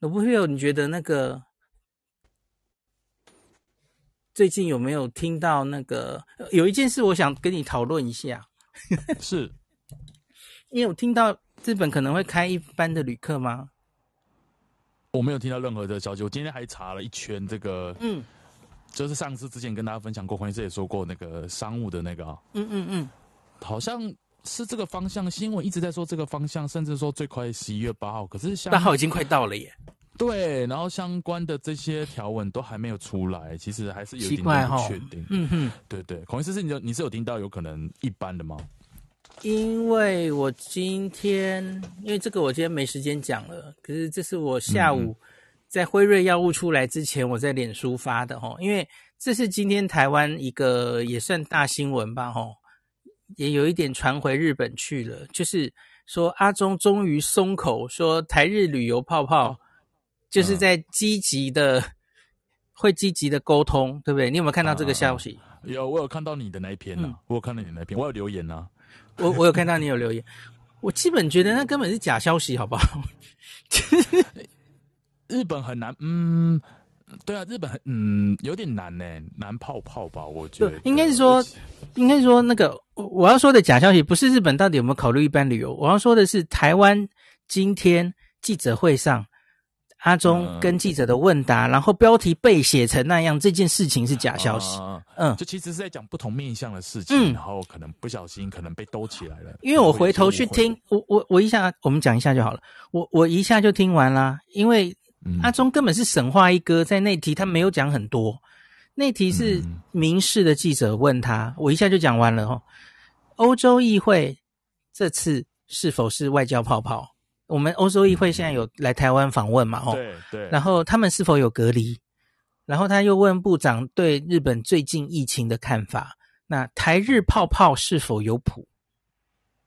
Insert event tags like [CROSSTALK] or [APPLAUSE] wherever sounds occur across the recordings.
罗伯特，你觉得那个最近有没有听到那个有一件事，我想跟你讨论一下。[LAUGHS] [LAUGHS] 是，你有听到日本可能会开一般的旅客吗？我没有听到任何的消息。我今天还查了一圈这个，嗯，就是上次之前跟大家分享过，黄医师也说过那个商务的那个，嗯嗯嗯，好像。是这个方向，新闻一直在说这个方向，甚至说最快十一月八号。可是像八号已经快到了耶。对，然后相关的这些条文都还没有出来，其实还是有点点不确定。嗯哼，对对，孔医师是你你是有听到有可能一般的吗？因为我今天因为这个我今天没时间讲了，可是这是我下午在辉瑞药物出来之前我在脸书发的齁，因为这是今天台湾一个也算大新闻吧齁。也有一点传回日本去了，就是说阿中终于松口，说台日旅游泡泡就是在积极的、嗯、会积极的沟通，对不对？你有没有看到这个消息？啊、有，我有看到你的那一篇呢、啊嗯。我有看到你的那一篇，我有留言呢、啊。我我有看到你有留言，我基本觉得那根本是假消息，好不好？[LAUGHS] 日本很难，嗯。对啊，日本很嗯有点难呢，难泡泡吧？我觉得应该是说，应该是说那个我要说的假消息不是日本到底有没有考虑一般旅游，我要说的是台湾今天记者会上阿中跟记者的问答，嗯、然后标题被写成那样，这件事情是假消息。嗯，嗯就其实是在讲不同面向的事情，嗯、然后可能不小心可能被兜起来了。因为我回头去听，我我我一下我们讲一下就好了，我我一下就听完啦，因为。阿中根本是神话一哥，在那题他没有讲很多，那题是民视的记者问他，我一下就讲完了哦。欧洲议会这次是否是外交泡泡？我们欧洲议会现在有来台湾访问嘛？哦，对对。然后他们是否有隔离？然后他又问部长对日本最近疫情的看法。那台日泡泡是否有谱？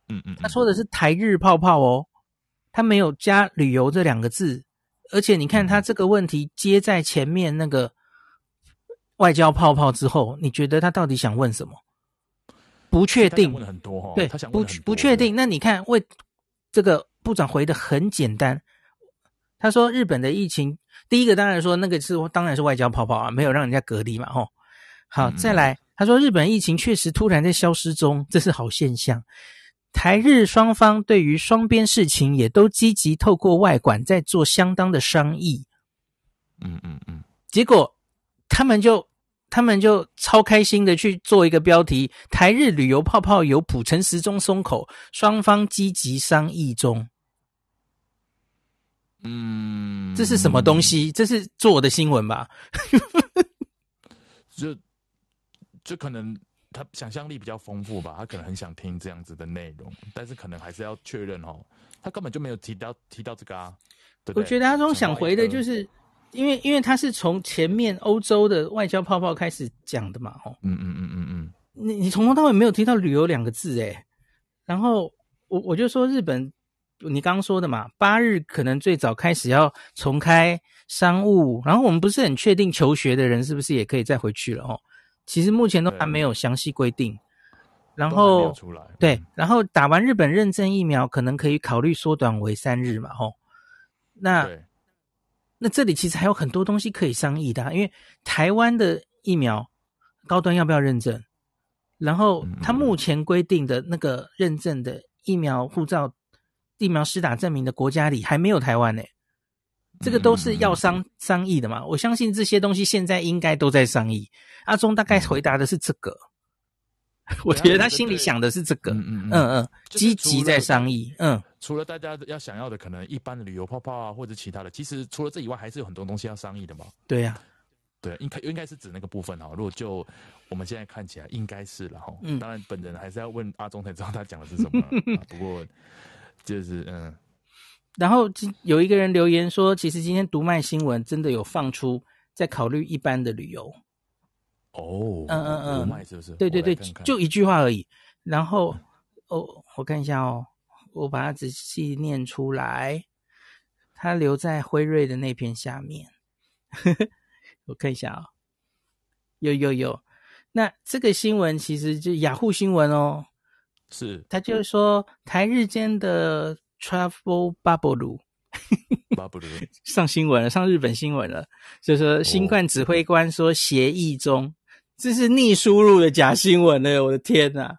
嗯嗯，他说的是台日泡泡哦，他没有加旅游这两个字。而且你看他这个问题接在前面那个外交泡泡之后，你觉得他到底想问什么？不确定。问很多哈，对，他想问不不确定。那你看，为这个部长回的很简单，他说日本的疫情，第一个当然说那个是当然是外交泡泡啊，没有让人家隔离嘛，吼。好，再来，他说日本疫情确实突然在消失中，这是好现象。台日双方对于双边事情也都积极透过外管在做相当的商议，嗯嗯嗯，结果他们就他们就超开心的去做一个标题：台日旅游泡泡有谱，陈时钟松口，双方积极商议中。嗯，这是什么东西？这是做的新闻吧？[LAUGHS] 就就可能。他想象力比较丰富吧，他可能很想听这样子的内容，但是可能还是要确认哦，他根本就没有提到提到这个啊。对对，我觉得阿中想回的就是，因为因为他是从前面欧洲的外交泡泡开始讲的嘛，哦，嗯嗯嗯嗯嗯，你你从头到尾没有提到旅游两个字诶，然后我我就说日本，你刚刚说的嘛，八日可能最早开始要重开商务，然后我们不是很确定求学的人是不是也可以再回去了哦。其实目前都还没有详细规定，然后对，然后打完日本认证疫苗，可能可以考虑缩短为三日嘛，吼。那那这里其实还有很多东西可以商议的啊，因为台湾的疫苗高端要不要认证？然后他目前规定的那个认证的疫苗护照、疫苗施打证明的国家里还没有台湾呢。这个都是要商商议的嘛，我相信这些东西现在应该都在商议。阿中大概回答的是这个，[LAUGHS] 我觉得他心里想的是这个，嗯嗯嗯嗯，积极在商议，嗯。除了大家要想要的可能一般的旅游泡泡啊，或者其他的，其实除了这以外，还是有很多东西要商议的嘛。对呀，对，应该应该是指那个部分哈。如果就我们现在看起来，应该是了哈。嗯，当然本人还是要问阿中才知道他讲的是什么。[LAUGHS] 不过就是嗯。然后有一个人留言说，其实今天读卖新闻真的有放出在考虑一般的旅游。哦，嗯嗯嗯，读卖是不是？对对对，看看就一句话而已。然后哦，我看一下哦，我把它仔细念出来。他留在辉瑞的那篇下面，[LAUGHS] 我看一下哦，有有有。那这个新闻其实就雅虎新闻哦，是。他就是说台日间的。Travel bubble，上新闻了，上日本新闻了，就说新冠指挥官说协议中，哦、这是逆输入的假新闻呢！我的天哪！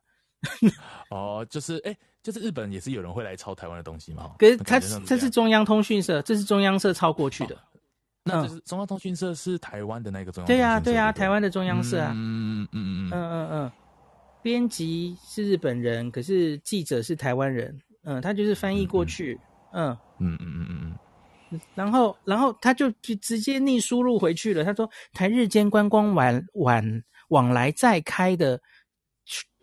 哦，就是哎，就是日本也是有人会来抄台湾的东西吗？可是他这是中央通讯社，这是中央社抄过去的。哦、那就是中央通讯社是台湾的那个中央？对呀，对呀，台湾的中央社啊。嗯嗯嗯嗯嗯嗯嗯。编辑是日本人，可是记者是台湾人。嗯，他就是翻译过去。嗯嗯嗯嗯嗯嗯。然后，然后他就就直接逆输入回去了。他说，台日间观光晚晚往来再开的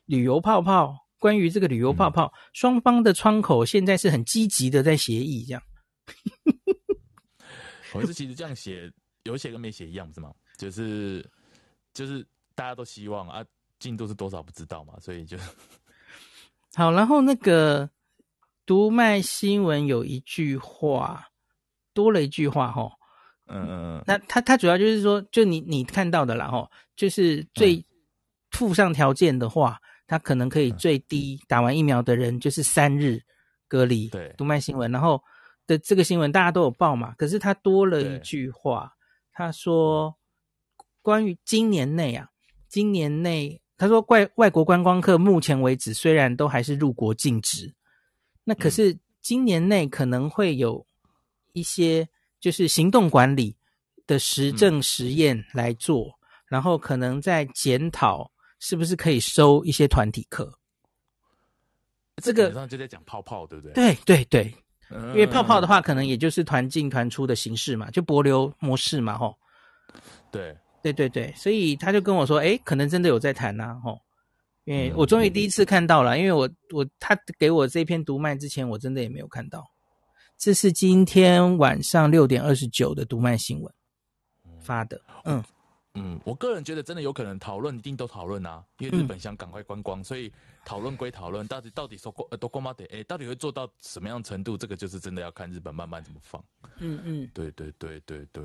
旅游泡泡，关于这个旅游泡泡，双、嗯、方的窗口现在是很积极的在协议，这样。[LAUGHS] 我是其实这样写，有写跟没写一样，是吗？就是就是大家都希望啊。进度是多少不知道嘛，所以就好。然后那个读卖新闻有一句话，多了一句话哈，嗯嗯嗯。那他他主要就是说，就你你看到的啦哈，就是最附上条件的话，他可能可以最低打完疫苗的人就是三日隔离。对，读卖新闻，然后的这个新闻大家都有报嘛，可是他多了一句话，他说关于今年内啊，今年内。他说外外国观光客目前为止虽然都还是入国禁止，那可是今年内可能会有一些就是行动管理的实证实验来做，嗯、然后可能在检讨是不是可以收一些团体课。这个上就在讲泡泡，对不对？对对对，因为泡泡的话，可能也就是团进团出的形式嘛，就博流模式嘛，吼。对。对对对，所以他就跟我说，哎，可能真的有在谈呐，吼，因为我终于第一次看到了，因为我我他给我这篇读卖之前，我真的也没有看到，这是今天晚上六点二十九的读卖新闻发的，嗯嗯，我个人觉得真的有可能讨论，一定都讨论啊，因为日本想赶快观光，嗯、所以讨论归讨论，到底到底说过呃多过吗？得哎，到底会做到什么样程度？这个就是真的要看日本慢慢怎么放，嗯嗯，对对对对对。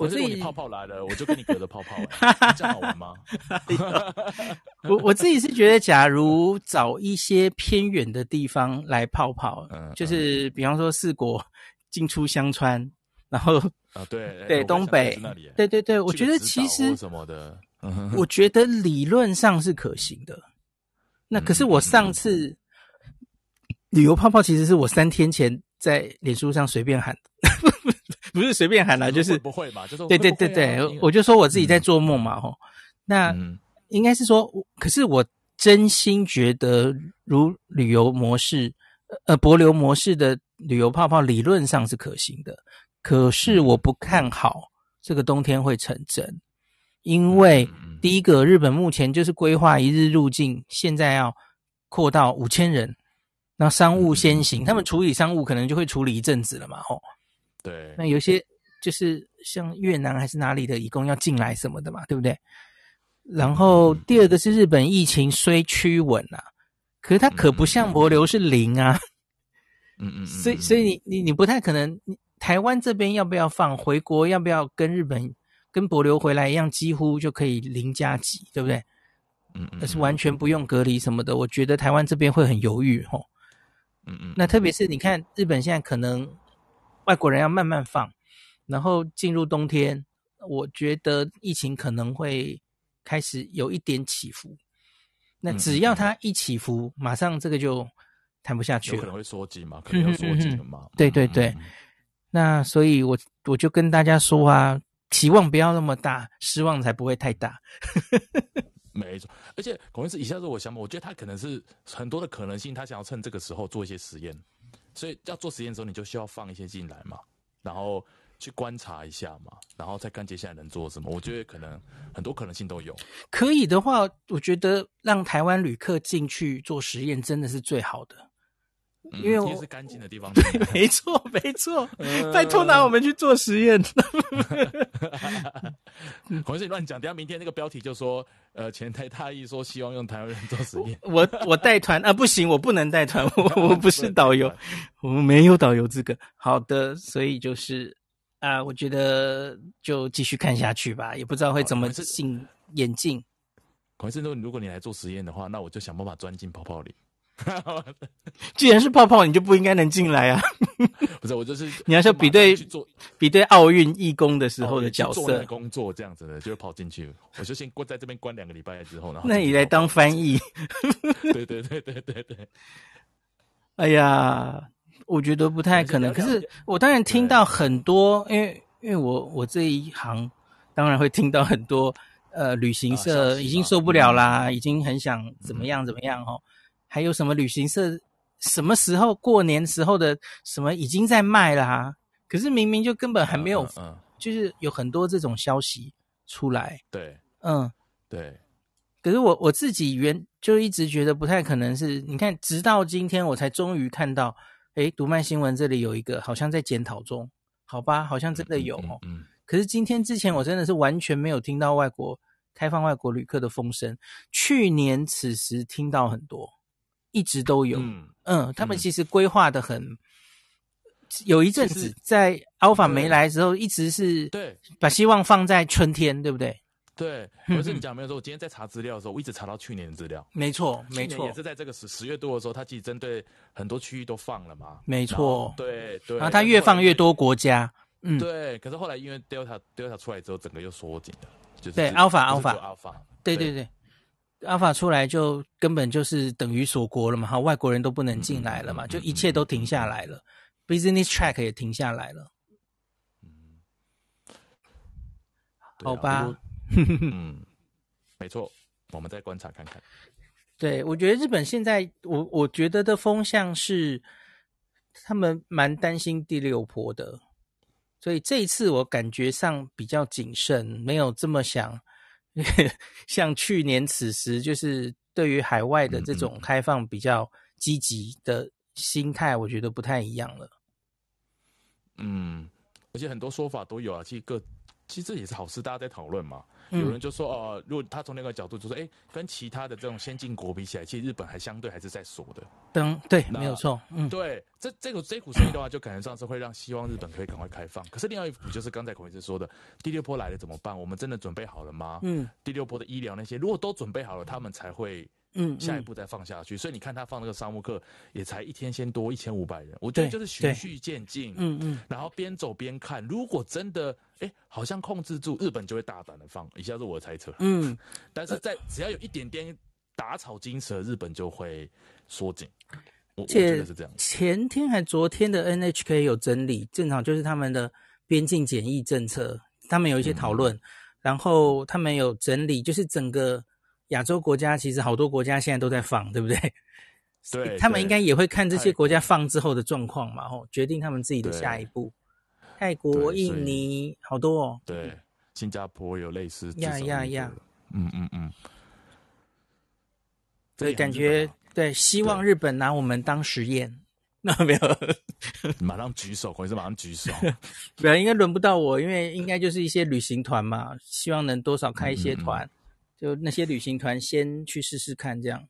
我自己泡泡来了，我就跟你隔着泡泡，[LAUGHS] 欸，这样好玩吗？[LAUGHS] 我我自己是觉得，假如找一些偏远的地方来泡泡，嗯，就是比方说四国 [LAUGHS] 进出香川，然后啊对对东北那里，对对对，我觉得其实什么的，我觉得理论上是可行的。那可是我上次旅游泡泡，其实是我三天前在脸书上随便喊的。不是随便喊啦，就是不会嘛？就是对对对对，我就说我自己在做梦嘛，吼。那应该是说，可是我真心觉得，如旅游模式，呃，帛琉模式的旅游泡泡理论上是可行的，可是我不看好这个冬天会成真，因为第一个，日本目前就是规划一日入境，现在要扩到五千人，那商务先行，他们处理商务可能就会处理一阵子了嘛，吼。对，那有些就是像越南还是哪里的移工要进来什么的嘛，对不对？然后第二个是日本疫情虽趋稳啊，可是它可不像博流是零啊，嗯嗯，[LAUGHS] 所以所以你你你不太可能，台湾这边要不要放回国？要不要跟日本跟博流回来一样，几乎就可以零加几，对不对？嗯嗯，而是完全不用隔离什么的，我觉得台湾这边会很犹豫吼。嗯嗯，那特别是你看日本现在可能。外国人要慢慢放，然后进入冬天，我觉得疫情可能会开始有一点起伏。那只要它一起伏，嗯、马上这个就谈不下去了。可能会缩紧嘛，可能要缩紧了嘛。[LAUGHS] 嗯、对对对，嗯、那所以我我就跟大家说啊，期望不要那么大，失望才不会太大。[LAUGHS] 没错，而且孔医师以下是我想法，我觉得他可能是很多的可能性，他想要趁这个时候做一些实验。所以要做实验的时候，你就需要放一些进来嘛，然后去观察一下嘛，然后再看接下来能做什么。我觉得可能很多可能性都有。可以的话，我觉得让台湾旅客进去做实验真的是最好的，因为我是干净的地方。对，[LAUGHS] 没错，没错。拜托拿我们去做实验。孔医师，你乱讲，等下明天那个标题就说。呃，前台大意说希望用台湾人做实验，我我带团啊，不行，我不能带团，我 [LAUGHS] 我不是导游，我们没有导游资格。好的，所以就是啊，我觉得就继续看下去吧，也不知道会怎么进演进。孔医生，如果你来做实验的话，那我就想办法钻进泡泡里。[LAUGHS] 既然是泡泡，你就不应该能进来啊！[LAUGHS] 不是，我就是 [LAUGHS] 你要说比对去做比对奥运义工的时候的角色，做工作这样子的，就会跑进去。我就先关在这边关两个礼拜之后，然后那你来当翻译？对对对对对对。哎呀，我觉得不太可能。可是我当然听到很多，因为因为我我这一行当然会听到很多。呃，旅行社已经受不了啦，嗯、已经很想怎么样怎么样哦。嗯、还有什么旅行社什么时候过年时候的什么已经在卖啦、啊？可是明明就根本还没有，嗯，嗯就是有很多这种消息出来。对，嗯，对。可是我我自己原就一直觉得不太可能是，你看，直到今天我才终于看到，诶，读卖新闻这里有一个好像在检讨中，好吧，好像真的有哦。嗯。嗯嗯可是今天之前，我真的是完全没有听到外国开放外国旅客的风声。去年此时听到很多，一直都有。嗯，嗯，他们其实规划的很。有一阵子在 Alpha 没来的时候，一直是对把希望放在春天，对不对？对。可是你讲没有说，我今天在查资料的时候，我一直查到去年的资料。没错，没错，也是在这个十十月多的时候，他其实针对很多区域都放了嘛。没错，对对。然后他越放越多国家。嗯，对，可是后来因为 Delta Delta 出来之后，整个又缩紧了，就是对 Alpha Alpha Alpha，对对对，Alpha 出来就根本就是等于锁国了嘛，哈，外国人都不能进来了嘛，就一切都停下来了，Business Track 也停下来了，嗯，好吧，[LAUGHS] 嗯，没错，我们再观察看看。对，我觉得日本现在，我我觉得的风向是，他们蛮担心第六波的。所以这一次我感觉上比较谨慎，没有这么想，[LAUGHS] 像去年此时，就是对于海外的这种开放比较积极的心态，我觉得不太一样了。嗯，而且很多说法都有啊，其实各其实这也是好事，大家在讨论嘛。有人就说哦、呃，如果他从那个角度就说，哎，跟其他的这种先进国比起来，其实日本还相对还是在锁的。嗯，对，没有错。嗯，对，这这股这股声音的话，就感觉上是会让希望日本可以赶快开放。可是另外一股就是刚才孔医师说的，第六波来了怎么办？我们真的准备好了吗？嗯，第六波的医疗那些，如果都准备好了，他们才会。嗯，下一步再放下去，嗯、所以你看他放那个商务客也才一天先多一千五百人，我觉得就是循序渐进，嗯嗯，然后边走边看，如果真的哎、欸、好像控制住，日本就会大胆的放，以下是我的猜测，嗯，但是在只要有一点点打草惊蛇，日本就会缩紧，我，我觉得是这样。前天还昨天的 NHK 有整理，正常就是他们的边境检疫政策，他们有一些讨论，嗯、然后他们有整理，就是整个。亚洲国家其实好多国家现在都在放，对不对？[LAUGHS] 对，[LAUGHS] 他们应该也会看这些国家放之后的状况嘛，吼，决定他们自己的下一步。泰国、印尼好多哦。对，新加坡有类似。呀呀呀！嗯嗯嗯。所以感觉对，希望日本拿我们当实验。[LAUGHS] 那没有，马上举手，或者是马上举手。不要，应该轮不到我，因为应该就是一些旅行团嘛，希望能多少开一些团。就那些旅行团先去试试看，这样。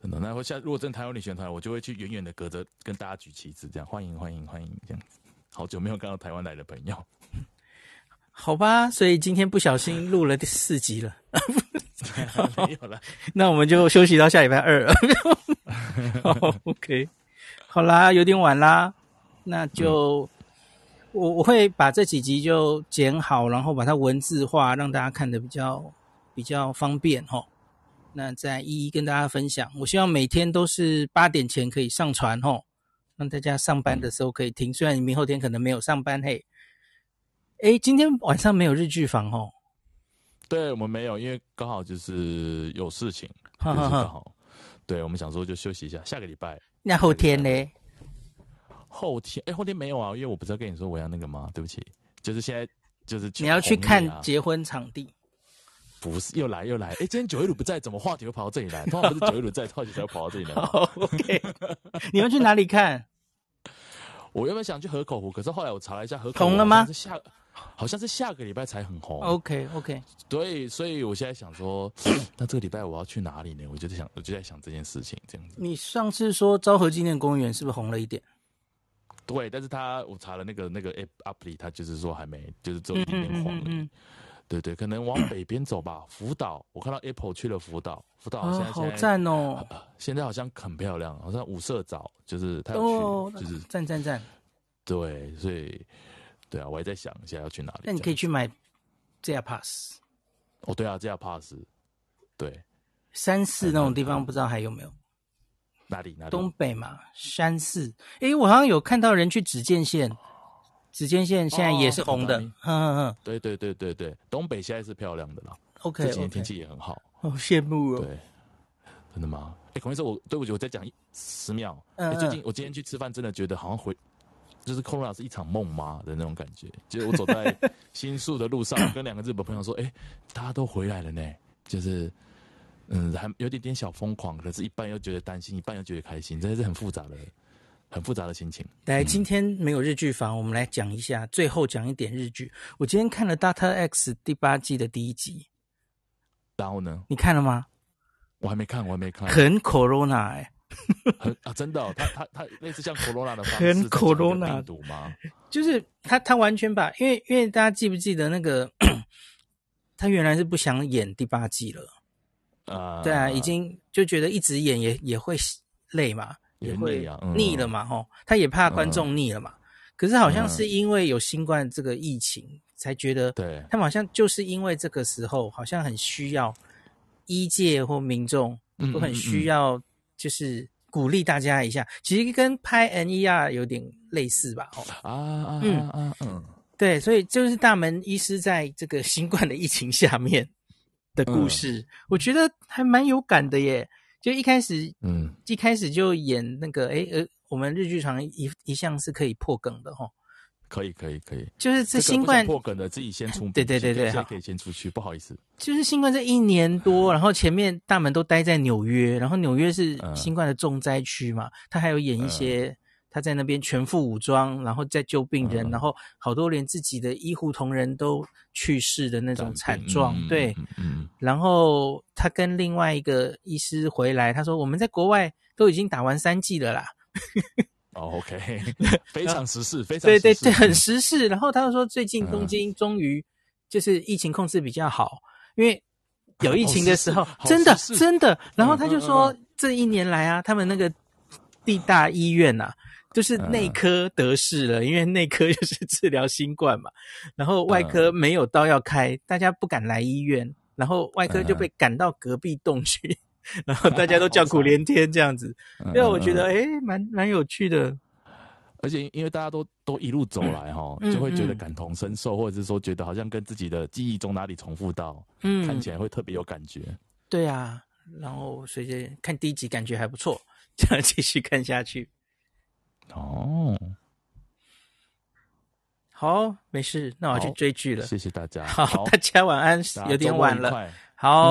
真的，那会下如果真的台湾旅行团，我就会去远远的隔着跟大家举旗子，这样欢迎欢迎欢迎这样。好久没有看到台湾来的朋友，好吧，所以今天不小心录了第四集了，[LAUGHS] 没有了，[LAUGHS] 那我们就休息到下礼拜二了。[LAUGHS] 好，OK，好啦，有点晚啦，那就。嗯我我会把这几集就剪好，然后把它文字化，让大家看的比较比较方便齁。那再一一跟大家分享。我希望每天都是八点前可以上传齁，让大家上班的时候可以听。虽然你明后天可能没有上班嘿。诶，今天晚上没有日剧房哦？对，我们没有，因为刚好就是有事情，就是刚好。对，我们想说就休息一下，下个礼拜。那后天呢？后天哎，后天没有啊，因为我不是要跟你说我要那个吗？对不起，就是现在就是、啊、你要去看结婚场地，不是又来又来哎，今天九一鲁不在，怎么话题会跑到这里来？通常不是九一鲁在，话题才会跑到这里来。[LAUGHS] OK，你们去哪里看？[LAUGHS] 我原本想去河口湖，可是后来我查了一下，河口湖红了吗？下好像是下个礼拜才很红。OK OK，对，所以我现在想说，那这个礼拜我要去哪里呢？我就在想，我就在想这件事情这样子。你上次说昭和纪念公园是不是红了一点？对，但是他我查了那个那个 app app 里，他就是说还没，就是只有一点点黄了。对对，可能往北边走吧。福岛，我看到 Apple 去了福岛，福岛现在、哦、好赞哦、呃，现在好像很漂亮，好像五色藻，就是他有去，哦、就是赞赞赞。对，所以对啊，我还在想一下要去哪里。那你可以去买 JR Pass。哦，对啊，JR Pass。对，三四那种地方不知道还有没有？哪里？哪里？东北嘛，山寺。诶，我好像有看到人去紫箭线，紫箭线现在也是红的。嗯嗯嗯，对对对对对，东北现在是漂亮的啦。OK，这几天天气也很好。好羡慕哦。对，真的吗？哎，孔医生，我对不起，我再讲一十秒。嗯。最近我今天去吃饭，真的觉得好像回，就是 Corona 是一场梦吗的那种感觉。就是我走在 [LAUGHS] 新宿的路上，跟两个日本朋友说：“哎，大家都回来了呢。”就是。嗯，还有点点小疯狂，可是一半又觉得担心，一半又觉得开心，真的是很复杂的、很复杂的心情。来，今天没有日剧房，我们来讲一下，最后讲一点日剧。我今天看了《Data X》第八季的第一集，然后呢？你看了吗？我还没看，我还没看。很 Corona 哎、欸，很啊，真的、哦，他他他类似像 [LAUGHS] Corona 的方式，很 Corona 病毒吗？就是他他完全把，因为因为大家记不记得那个，[CLEARS THROAT] 他原来是不想演第八季了。啊，uh, 对啊，已经就觉得一直演也也会累嘛，也会腻了嘛，吼，他也怕观众腻了嘛。可是好像是因为有新冠这个疫情，才觉得，对，他们好像就是因为这个时候，好像很需要医界或民众都很需要，就是鼓励大家一下。其实跟拍 NER 有点类似吧，哦，啊啊嗯嗯嗯，对，所以就是大门医师在这个新冠的疫情下面。的故事，嗯、我觉得还蛮有感的耶。就一开始，嗯，一开始就演那个，诶呃，我们日剧场一一向是可以破梗的哈。可以，可以，可以。就是这新冠破梗的，自己先出。[LAUGHS] 对对对对，好，可以先出去，不好意思。就是新冠这一年多，然后前面大门都待在纽约，然后纽约是新冠的重灾区嘛，他还有演一些。嗯他在那边全副武装，然后在救病人，嗯、然后好多连自己的医护同仁都去世的那种惨状，嗯、对。嗯、然后他跟另外一个医师回来，他说：“我们在国外都已经打完三剂了啦。[LAUGHS] 哦” OK，非常时事，非常对对对，很时事。然后他又说，最近东京终于就是疫情控制比较好，因为 [LAUGHS] 有疫情的时候，真的真的。然后他就说，这一年来啊，他们那个地大医院呐、啊。就是内科得势了，嗯、因为内科就是治疗新冠嘛，然后外科没有刀要开，嗯、大家不敢来医院，然后外科就被赶到隔壁洞去，嗯、然后大家都 [LAUGHS] 叫苦连天这样子，因为、嗯、我觉得诶蛮蛮有趣的，而且因为大家都都一路走来哈，嗯、就会觉得感同身受，嗯、或者是说觉得好像跟自己的记忆中哪里重复到，嗯，看起来会特别有感觉。对啊，然后随着看第一集感觉还不错，[LAUGHS] 这样继续看下去。哦，好，没事，那我去追剧了。谢谢大家，好，大家晚安，有点晚了，好。